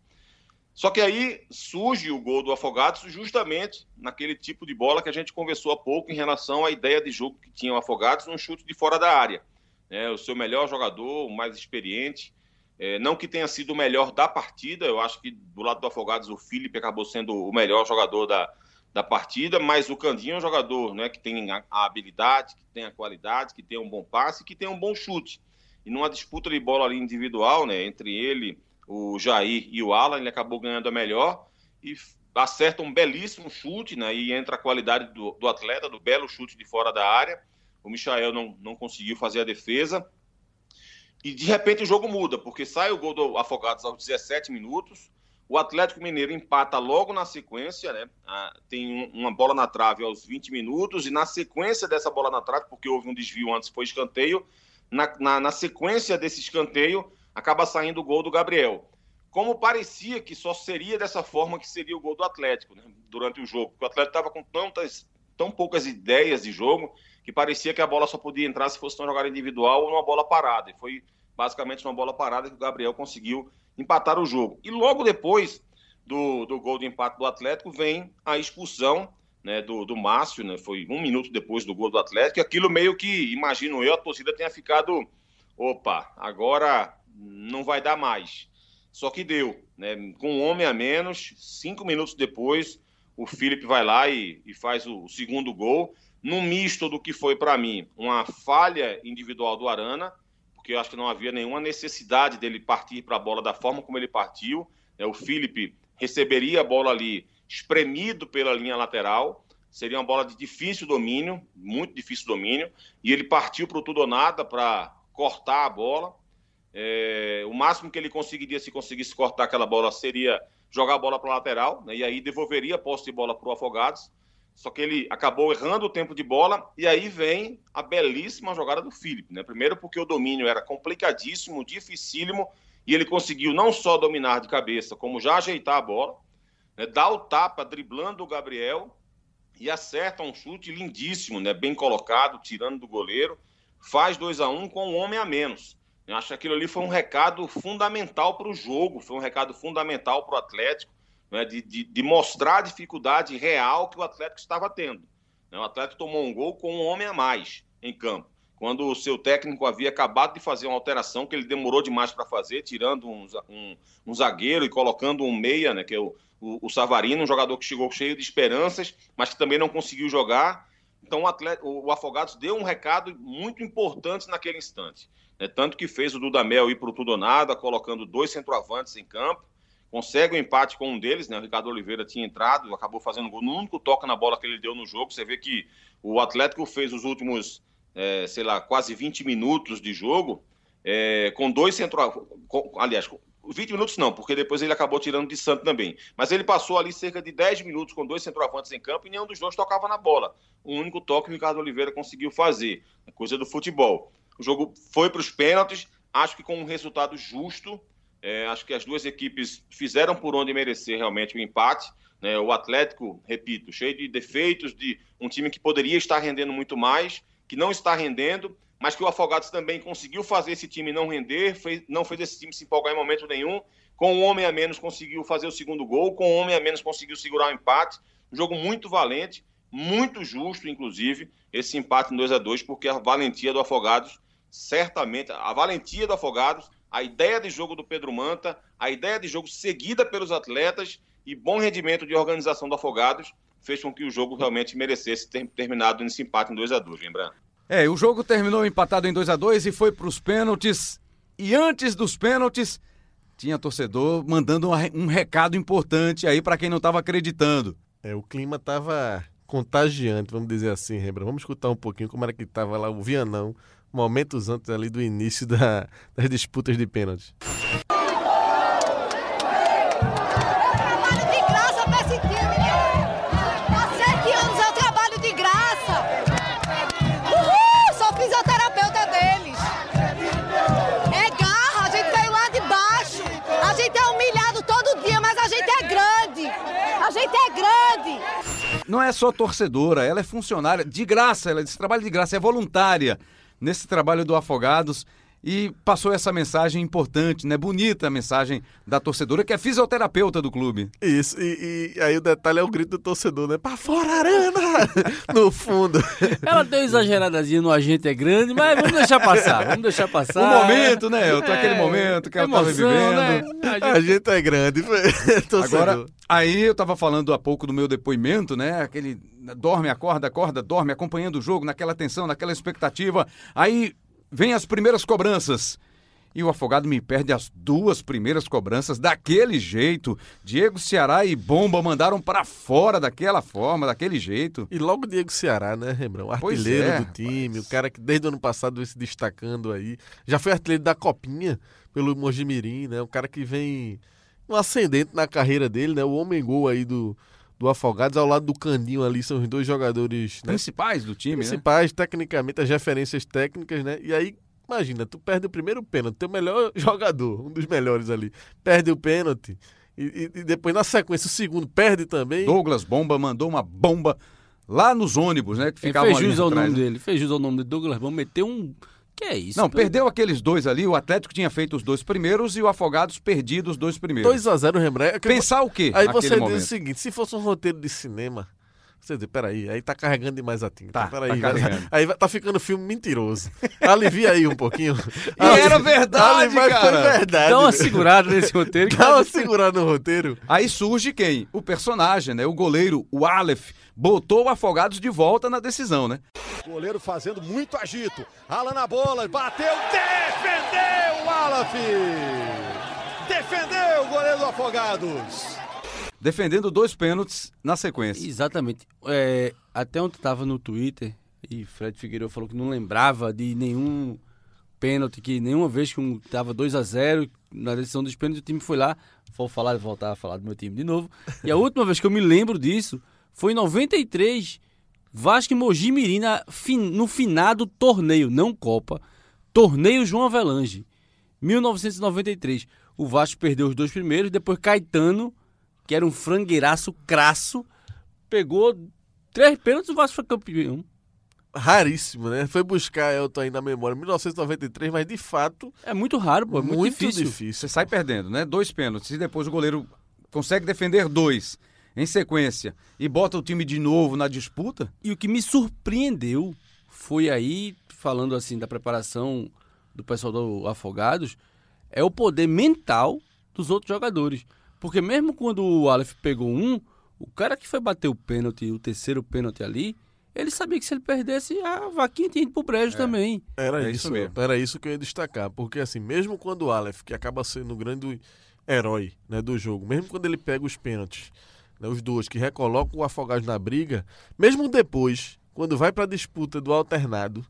Só que aí surge o gol do Afogados justamente naquele tipo de bola que a gente conversou há pouco em relação à ideia de jogo que tinha o Afogados, um chute de fora da área. É, o seu melhor jogador, o mais experiente. É, não que tenha sido o melhor da partida, eu acho que do lado do Afogados o Felipe acabou sendo o melhor jogador da, da partida, mas o Candinho é um jogador né, que tem a, a habilidade, que tem a qualidade, que tem um bom passe, que tem um bom chute. E numa disputa de bola ali individual, né, entre ele o Jair e o Alan, ele acabou ganhando a melhor e acerta um belíssimo chute, né? E entra a qualidade do, do atleta, do belo chute de fora da área. O Michael não, não conseguiu fazer a defesa. E de repente o jogo muda, porque sai o gol do Afogados aos 17 minutos. O Atlético Mineiro empata logo na sequência, né? Ah, tem um, uma bola na trave aos 20 minutos, e na sequência dessa bola na trave, porque houve um desvio antes, foi escanteio. Na, na, na sequência desse escanteio, acaba saindo o gol do Gabriel. Como parecia que só seria dessa forma que seria o gol do Atlético né, durante o jogo. O Atlético estava com tantas, tão poucas ideias de jogo que parecia que a bola só podia entrar se fosse uma jogada individual ou numa bola parada. E foi basicamente uma bola parada que o Gabriel conseguiu empatar o jogo. E logo depois do, do gol de empate do Atlético vem a expulsão né, do, do Márcio, né, foi um minuto depois do gol do Atlético, aquilo meio que, imagino eu, a torcida tenha ficado, opa, agora não vai dar mais. Só que deu, né? Com um homem a menos, cinco minutos depois, o Felipe vai lá e, e faz o, o, segundo gol, num misto do que foi para mim uma falha individual do Arana, porque eu acho que não havia nenhuma necessidade dele partir para a bola da forma como ele partiu. Né? O Felipe receberia a bola ali espremido pela linha lateral, seria uma bola de difícil domínio, muito difícil domínio, e ele partiu para o tudo ou nada para cortar a bola é, o máximo que ele conseguiria, se conseguisse cortar aquela bola, seria jogar a bola para a lateral, né, e aí devolveria a posse de bola para o Afogados. Só que ele acabou errando o tempo de bola, e aí vem a belíssima jogada do Felipe. Né? Primeiro, porque o domínio era complicadíssimo, dificílimo, e ele conseguiu não só dominar de cabeça, como já ajeitar a bola, né, dar o tapa driblando o Gabriel e acerta um chute lindíssimo, né, bem colocado, tirando do goleiro. Faz 2 a 1 um com um homem a menos. Eu acho que aquilo ali foi um recado fundamental para o jogo, foi um recado fundamental para o Atlético, né, de, de, de, mostrar a dificuldade real que o Atlético estava tendo. Né, o Atlético tomou um gol com um homem a mais em campo. Quando o seu técnico havia acabado de fazer uma alteração que ele demorou demais para fazer, tirando um, um, um, zagueiro e colocando um meia, né, que é o, o, o Savarino, um jogador que chegou cheio de esperanças, mas que também não conseguiu jogar. Então o, atleta, o Afogados deu um recado muito importante naquele instante. Né? Tanto que fez o Dudamel ir para o tudo ou nada, colocando dois centroavantes em campo. Consegue o um empate com um deles, né? O Ricardo Oliveira tinha entrado, acabou fazendo gol no único toque na bola que ele deu no jogo. Você vê que o Atlético fez os últimos, é, sei lá, quase 20 minutos de jogo é, com dois centroavantes. Aliás, 20 minutos não, porque depois ele acabou tirando de Santo também. Mas ele passou ali cerca de 10 minutos com dois centroavantes em campo e nenhum dos dois tocava na bola. O único toque o Ricardo Oliveira conseguiu fazer. É coisa do futebol. O jogo foi para os pênaltis, Acho que com um resultado justo, é, acho que as duas equipes fizeram por onde merecer realmente o empate. Né? O Atlético, repito, cheio de defeitos, de um time que poderia estar rendendo muito mais, que não está rendendo, mas que o Afogados também conseguiu fazer esse time não render, fez, não fez esse time se empolgar em momento nenhum. Com um homem a menos conseguiu fazer o segundo gol, com um homem a menos conseguiu segurar o empate. Um jogo muito valente, muito justo, inclusive, esse empate em 2 a 2 porque a valentia do Afogados, certamente, a valentia do Afogados, a ideia de jogo do Pedro Manta, a ideia de jogo seguida pelos atletas e bom rendimento de organização do Afogados fez com que o jogo realmente merecesse ter terminado nesse empate em 2 a 2 lembrando. É, o jogo terminou empatado em 2 a 2 e foi para os pênaltis. E antes dos pênaltis, tinha torcedor mandando um recado importante aí para quem não estava acreditando. É, o clima estava contagiante, vamos dizer assim, Rembrandt. Vamos escutar um pouquinho como era que estava lá o Vianão, momentos antes ali do início da, das disputas de pênaltis. não é só torcedora, ela é funcionária de graça, ela esse trabalho de graça, é voluntária nesse trabalho do Afogados e passou essa mensagem importante, né? Bonita a mensagem da torcedora, que é fisioterapeuta do clube. Isso, e, e aí o detalhe é o grito do torcedor, né? Pra fora, Arana! <laughs> no fundo. Ela deu exageradazinha no agente é grande, mas vamos deixar passar, vamos deixar passar. O momento, né? Eu tô é, aquele momento que ela emoção, tava vivendo. Né? A gente é grande, <laughs> torcedor. Agora, aí eu tava falando há pouco do meu depoimento, né? Aquele dorme, acorda, acorda, dorme, acompanhando o jogo, naquela tensão, naquela expectativa. Aí Vem as primeiras cobranças. E o afogado me perde as duas primeiras cobranças daquele jeito. Diego Ceará e Bomba mandaram para fora daquela forma, daquele jeito. E logo Diego Ceará, né, Rembrão? O artilheiro é. do time, o cara que desde o ano passado vem se destacando aí. Já foi artilheiro da Copinha pelo Mojimirim, né? O cara que vem um ascendente na carreira dele, né? O homem gol aí do, do Afogados, ao lado do Candinho ali, são os dois jogadores né? principais do time, Principais, né? tecnicamente, as referências técnicas, né? E aí, imagina, tu perde o primeiro pênalti, teu melhor <laughs> jogador, um dos melhores ali, perde o pênalti. E, e, e depois, na sequência, o segundo perde também. Douglas Bomba mandou uma bomba lá nos ônibus, né? Que ficavam fez jus ao nome dele, fez jus ao nome de Douglas Bomba, meteu um que é isso? Não, perdeu aqueles dois ali. O Atlético tinha feito os dois primeiros e o Afogados perdido os dois primeiros. 2x0 Rembrandt. É Pensar o quê? Aí você momento? diz o seguinte: se fosse um roteiro de cinema. Você diz, peraí, aí tá carregando demais a tinta. Tá, peraí, tá carregando. Aí tá ficando filme mentiroso. Alivia aí um pouquinho. E era verdade, Alivia, cara. Foi verdade. Dá uma segurada nesse roteiro. Dá uma segurada no roteiro. Aí surge quem? O personagem, né? O goleiro, o Aleph, botou o Afogados de volta na decisão, né? Goleiro fazendo muito agito. Alan na bola, bateu, defendeu o Aleph! Defendeu o goleiro do Afogados defendendo dois pênaltis na sequência. Exatamente. É, até ontem estava no Twitter e Fred Figueiredo falou que não lembrava de nenhum pênalti, que nenhuma vez que um estava 2 a 0 na decisão dos pênaltis, o time foi lá, vou falar, voltar a falar do meu time de novo. E a última vez que eu me lembro disso foi em 93, Vasco e Mogi Mirim no finado torneio, não Copa, torneio João Avelange, 1993. O Vasco perdeu os dois primeiros, depois Caetano que era um frangueiraço crasso, pegou três pênaltis e o Vasco foi campeão. Raríssimo, né? Foi buscar Elton aí na memória, 1993, mas de fato. É muito raro, pô. É muito, muito difícil. difícil. Você sai perdendo, né? Dois pênaltis e depois o goleiro consegue defender dois em sequência e bota o time de novo na disputa. E o que me surpreendeu foi aí, falando assim da preparação do pessoal do Afogados, é o poder mental dos outros jogadores. Porque mesmo quando o Aleph pegou um, o cara que foi bater o pênalti, o terceiro pênalti ali, ele sabia que se ele perdesse, a vaquinha tinha ido pro brejo é, também. Era é isso, isso mesmo. Era isso que eu ia destacar. Porque assim, mesmo quando o Aleph, que acaba sendo o grande herói né, do jogo, mesmo quando ele pega os pênaltis, né, os dois, que recolocam o Afogados na briga, mesmo depois, quando vai pra disputa do alternado,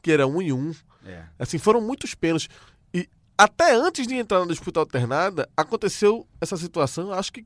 que era um em um, é. assim, foram muitos pênaltis até antes de entrar na disputa alternada, aconteceu essa situação, acho que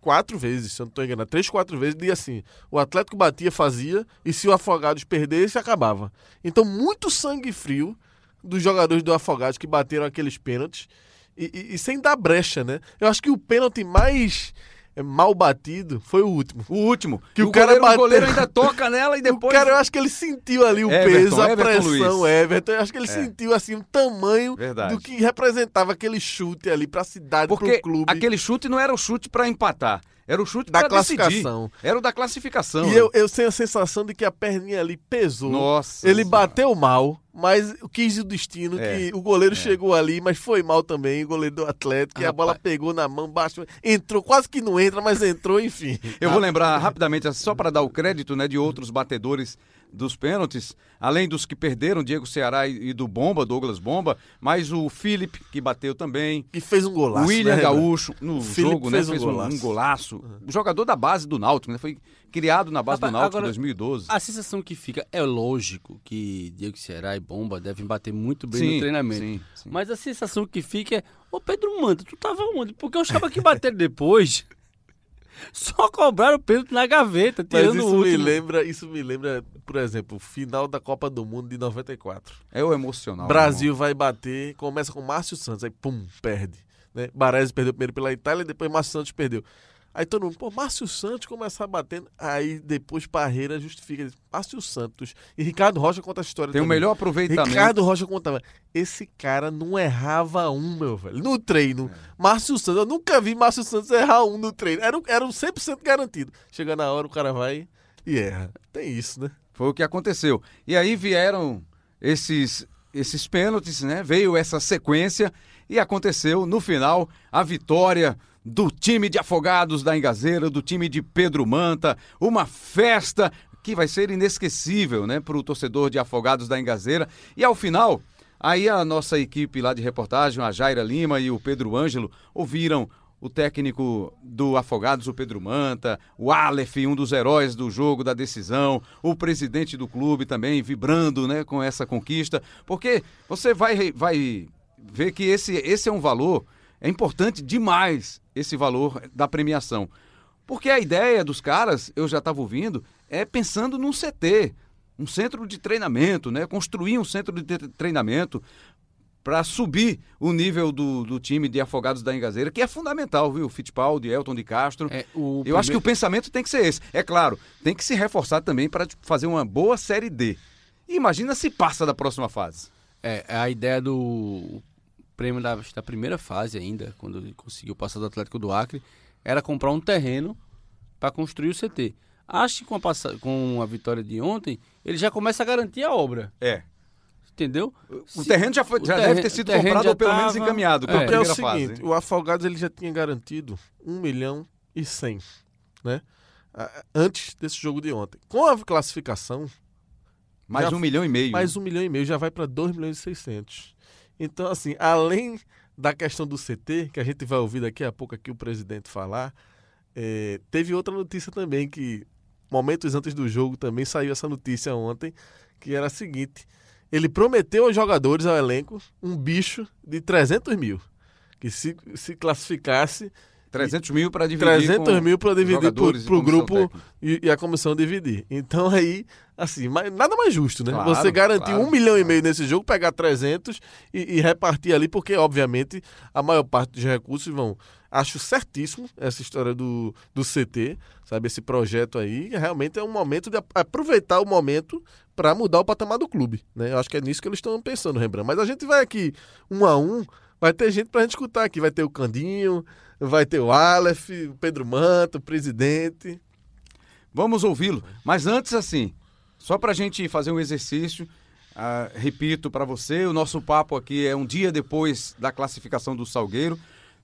quatro vezes, se eu não estou enganado, três, quatro vezes, e assim, o Atlético batia, fazia, e se o Afogados perdesse, acabava. Então, muito sangue frio dos jogadores do Afogados que bateram aqueles pênaltis e, e- e sem dar brecha, né? Eu acho que o pênalti mais mal batido foi o último. O último. Que E o, cara goleiro, bateu. o goleiro ainda toca nela e <laughs> depois. O cara, eu acho que ele sentiu ali o Everton, peso, a Everton pressão, Luiz. Everton. Eu acho que ele É. sentiu assim o tamanho Verdade. do que representava aquele chute ali pra cidade, Porque pro clube. aquele chute não era o chute pra empatar, era o chute Da pra decidir. classificação. Era o da classificação. E né? eu, eu tenho a sensação de que a perninha ali pesou. Nossa. Ele Senhora. bateu mal, mas quis o destino É, que o goleiro chegou ali, mas foi mal também, o goleiro do Atlético, e a bola pegou na mão, baixo, entrou, quase que não entra, mas entrou, enfim. Eu vou lembrar rapidamente, só para dar o crédito né, de outros batedores dos pênaltis, além dos que perderam, Diego Ceará e, do Bomba, Douglas Bomba, mas o Felipe, que bateu também. E fez um golaço. O William né, Gaúcho, no O jogo, né? fez um Fez um golaço. um golaço. O jogador da base do Náutico, né? Foi criado na base Rapaz, do Náutico em 2012. A sensação que fica é lógico que Diego Ceará e Bomba devem bater muito bem Sim, no treinamento. sim, sim. Mas a sensação que fica é: Ô Pedro Manta, tu tava onde? Porque os cabas que bateram <laughs> depois só cobraram o pênalti na gaveta, Mas tirando isso o me lembra, isso me lembra, por exemplo, o final da Copa do Mundo de 94. É o emocional. Brasil vai bater, começa com Márcio Santos, aí pum, perde. Né? Baresi perdeu primeiro pela Itália, depois Márcio Santos perdeu. Aí todo mundo, pô, Márcio Santos começar batendo. Aí depois Parreira justifica. Márcio Santos. E Ricardo Rocha conta a história Tem o melhor aproveitamento. Ricardo Rocha contava. Esse cara não errava um, meu velho. No treino. É. Márcio Santos, eu nunca vi Márcio Santos errar um no treino. Era, um- era um 100% garantido. Chega na hora, o cara vai e erra. Tem isso, né? Foi o que aconteceu. E aí vieram esses, esses pênaltis, né? Veio essa sequência e aconteceu no final a vitória do time de Afogados da Engazeira, do time de Pedro Manta, uma festa que vai ser inesquecível, né, para o torcedor de Afogados da Engazeira. E ao final, aí a nossa equipe lá de reportagem, a Jaira Lima e o Pedro Ângelo, ouviram o técnico do Afogados, o Pedro Manta, o Aleph, um dos heróis do jogo, da decisão, o presidente do clube também vibrando né, com essa conquista, porque você vai, vai ver que esse, esse é um valor, é importante demais esse valor da premiação. Porque a ideia dos caras, eu já estava ouvindo, é pensando num CT, um centro de treinamento, né? Construir um centro de tre- treinamento para subir o nível do, do time de Afogados da Engazeira, que é fundamental, viu? Fittipaldi, Elton de Castro. É, o Eu acho que o primeiro- pensamento tem que ser esse. É claro, tem que se reforçar também para fazer uma boa Série D. E imagina se passa da próxima fase. É, a ideia do prêmio da, da primeira fase ainda, quando ele conseguiu passar do Atlético do Acre, era comprar um terreno para construir o CT. Acho que com a, passa- com a vitória de ontem, ele já começa a garantir a obra. É. Entendeu? O terreno já, foi, já deve ter sido comprado ou pelo menos encaminhado a Porque é o seguinte, fase. o Afogados ele já tinha garantido 1 milhão e 100, né? Antes desse jogo de ontem. Com a classificação... Mais já- um milhão e meio. Mais um milhão e meio, já vai para 2 milhões e 600. Então, assim, além da questão do CT, que a gente vai ouvir daqui a pouco aqui o presidente falar, eh, teve outra notícia também que, momentos antes do jogo, também saiu essa notícia ontem, que era a seguinte, ele prometeu aos jogadores, ao elenco, um bicho de 300 mil, que se, se classificasse... 300 mil para dividir 300 com mil para dividir pro comissão grupo e, e a comissão dividir. Então aí, assim, mas nada mais justo, né? Claro, Você garantir claro, um milhão e meio nesse jogo, pegar 300 e, e repartir ali, porque obviamente a maior parte dos recursos vão. Acho certíssimo essa história do, do CT, sabe? Esse projeto aí, realmente é um momento de ap- aproveitar o momento para mudar o patamar do clube, né? Eu acho que é nisso que eles estão pensando, Rembrandt. Mas a gente vai aqui um a um, vai ter gente pra gente escutar aqui. Vai ter o Candinho, vai ter o Aleph, o Pedro Manta, o presidente. Vamos ouvi-lo. Mas antes, assim, só para a gente fazer um exercício, ah, repito para você, o nosso papo aqui é um dia depois da classificação do Salgueiro.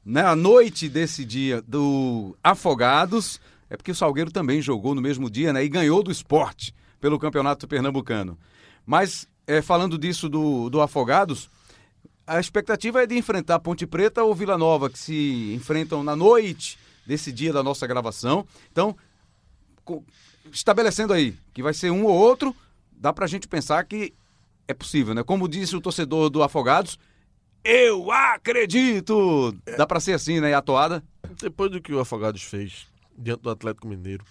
Na noite desse dia do Afogados, é porque o Salgueiro também jogou no mesmo dia né, e ganhou do esporte pelo Campeonato Pernambucano. Mas, eh, falando disso do, do Afogados, a expectativa é de enfrentar Ponte Preta ou Vila Nova, que se enfrentam na noite desse dia da nossa gravação. Então, estabelecendo aí que vai ser um ou outro, dá pra gente pensar que é possível, né? Como disse o torcedor do Afogados, eu acredito! Dá pra ser assim, né? E a toada? Depois do que o Afogados fez diante do Atlético Mineiro,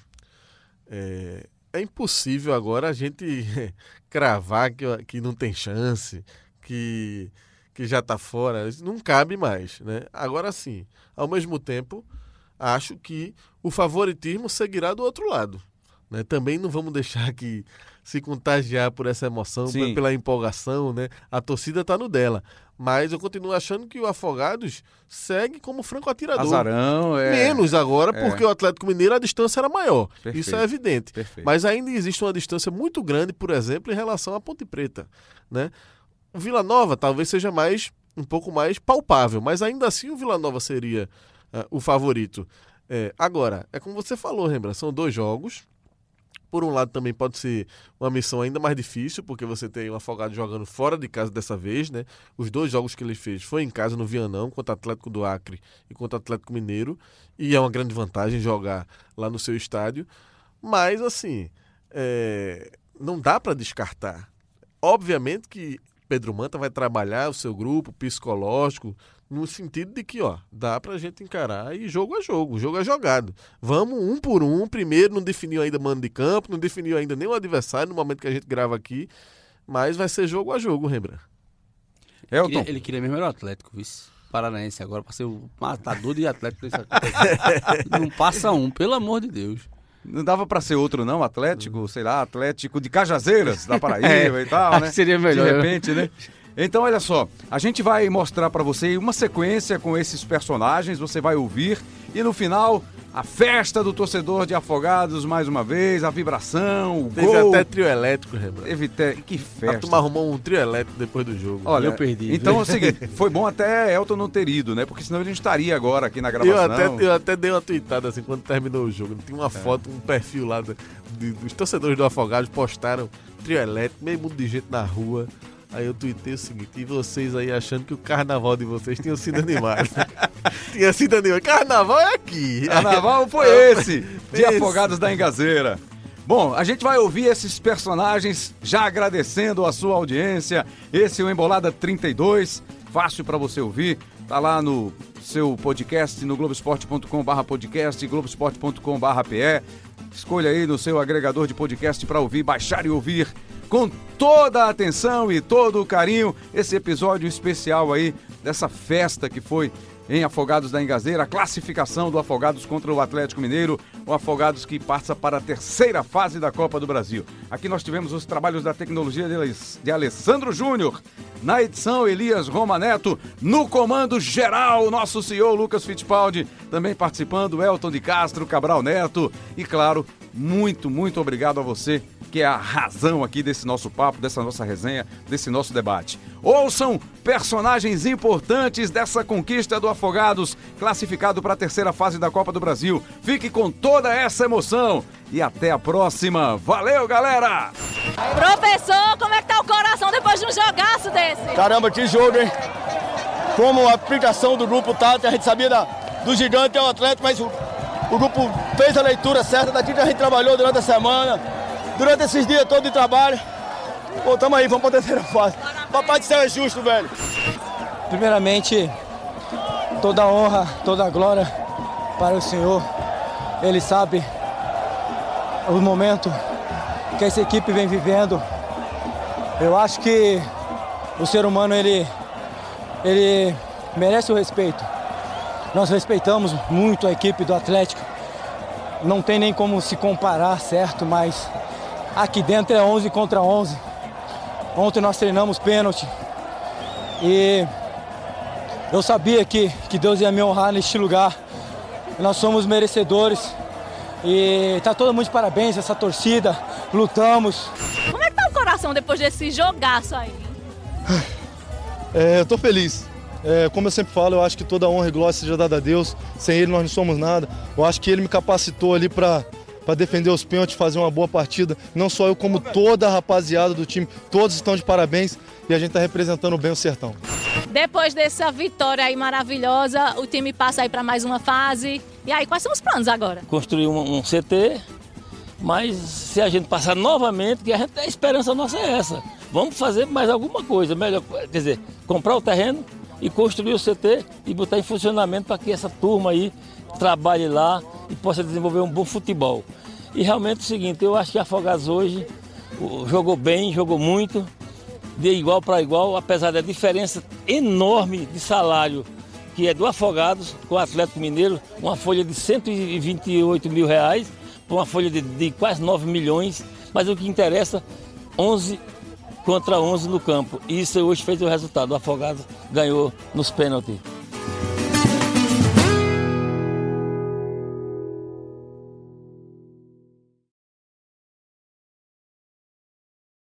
é, é impossível agora a gente <laughs> cravar que, que não tem chance, que, que já está fora, não cabe mais. Né? Agora sim, ao mesmo tempo, acho que o favoritismo seguirá do outro lado. Né? Também não vamos deixar que se contagiar por essa emoção, Sim. pela empolgação, né? A torcida está no dela. Mas eu continuo achando que o Afogados segue como franco atirador. Azarão, é. Menos agora, É. porque o Atlético Mineiro a distância era maior. Perfeito. Isso é evidente. Perfeito. Mas ainda existe uma distância muito grande, por exemplo, em relação à Ponte Preta. Né? O Vila Nova talvez seja mais um pouco mais palpável, mas ainda assim o Vila Nova seria ah, o favorito. É, agora, é como você falou, Rembrandt, são dois jogos. Por um lado, também pode ser uma missão ainda mais difícil, porque você tem o Afogado jogando fora de casa dessa vez, né? Os dois jogos que ele fez foi em casa no Vianão, contra o Atlético do Acre e contra o Atlético Mineiro, e é uma grande vantagem jogar lá no seu estádio. Mas, assim, é, não dá para descartar. Obviamente que Pedro Manta vai trabalhar o seu grupo psicológico no sentido de que, ó, dá pra gente encarar e jogo é jogo, jogo é jogado. Vamos um por um, primeiro não definiu ainda mano de campo, não definiu ainda nem o adversário no momento que a gente grava aqui, mas vai ser jogo a jogo, Rembrandt. Elton. Ele, ele queria mesmo era o Atlético, vice. Paranaense agora, pra ser o matador de Atlético. desse- <laughs> não passa um, pelo amor de Deus. Não dava pra ser outro, não? Atlético, sei lá, Atlético de Cajazeiras, da Paraíba <laughs> É, e tal, acho né? que seria melhor. De repente, né? <laughs> Então, olha só, a gente vai mostrar pra você uma sequência com esses personagens, você vai ouvir, e no final, a festa do torcedor de Afogados, mais uma vez, a vibração, o Teve gol. até trio elétrico, Rembrandt. Teve até... Que A festa. turma arrumou um trio elétrico depois do jogo. Olha, eu perdi. Então é o seguinte, foi bom até Elton não ter ido, né? Porque senão ele não estaria agora aqui na Eu gravação. até, eu até dei uma tweetada assim quando terminou o jogo. Tinha uma foto, um perfil lá do- de- dos torcedores do Afogados postaram trio elétrico, meio mundo de gente na rua. Aí eu tuitei o seguinte, e vocês aí achando que o carnaval de vocês tinha sido animado. <laughs> tinha sido animado. Carnaval é aqui. Carnaval <laughs> foi esse, de Esse. Afogados da Engazeira. Bom, a gente vai ouvir esses personagens já agradecendo a sua audiência. Esse é o Embolada 32, fácil pra você ouvir. Tá lá no seu podcast no globesport.com/barra podcast, globesport.com/barra PE. Escolha aí no seu agregador de podcast para ouvir, baixar e ouvir com toda a atenção e todo o carinho esse episódio especial aí dessa festa que foi em Afogados da Engazeira, a classificação do Afogados contra o Atlético Mineiro, o Afogados que passa para a terceira fase da Copa do Brasil. Aqui nós tivemos os trabalhos da tecnologia de Ales- de Alessandro Júnior, na edição Elias Roma Neto, no comando geral, nosso CEO Lucas Fittipaldi, também participando Elton de Castro, Cabral Neto e claro, muito, muito obrigado a você que é a razão aqui desse nosso papo, dessa nossa resenha, desse nosso debate. Ouçam personagens importantes dessa conquista do Afogados, classificado para a terceira fase da Copa do Brasil. Fique com toda essa emoção e até a próxima. Valeu, galera! Professor, como é que tá o coração depois de um jogaço desse? Caramba, que jogo, hein? Como a aplicação do grupo tá, a gente sabia da- do gigante é o Atlético, mas o, o grupo fez a leitura certa daqui que a gente trabalhou durante a semana, durante esses dias todos de trabalho. Pô, tamo aí, vamos pra terceira fase. Papai do céu é justo, velho. Primeiramente, toda a honra, toda a glória para o Senhor. Ele sabe o momento que essa equipe vem vivendo. Eu acho que o ser humano ele, ele merece o respeito. Nós respeitamos muito a equipe do Atlético. Não tem nem como se comparar, certo? Mas aqui dentro é 11 contra 11. Ontem nós treinamos pênalti e eu sabia que, que Deus ia me honrar neste lugar. Nós somos merecedores e tá todo mundo de parabéns, essa torcida, lutamos. Como é que tá o coração depois desse jogaço aí? É, eu tô feliz. É, como eu sempre falo, eu acho que toda honra e glória seja dada a Deus. Sem Ele nós não somos nada. Eu acho que Ele me capacitou ali para para defender os pênaltis, fazer uma boa partida. Não só eu, como toda a rapaziada do time. Todos estão de parabéns e a gente está representando bem o Sertão. Depois dessa vitória aí maravilhosa, o time passa aí para mais uma fase. E aí, quais são os planos agora? construir um, um CT, mas se a gente passar novamente, que a, gente, a esperança nossa é essa. Vamos fazer mais alguma coisa, melhor, quer dizer, comprar o terreno e construir o CT e botar em funcionamento para que essa turma aí trabalhe lá e possa desenvolver um bom futebol. E realmente é o seguinte, eu acho que Afogados hoje jogou bem, jogou muito de igual para igual, apesar da diferença enorme de salário que é do Afogados com o Atlético Mineiro, uma folha de 128 mil reais, uma folha de, de quase 9 milhões, mas o que interessa, 11 contra 11 no campo. E isso hoje fez o resultado. O Afogados ganhou nos pênaltis.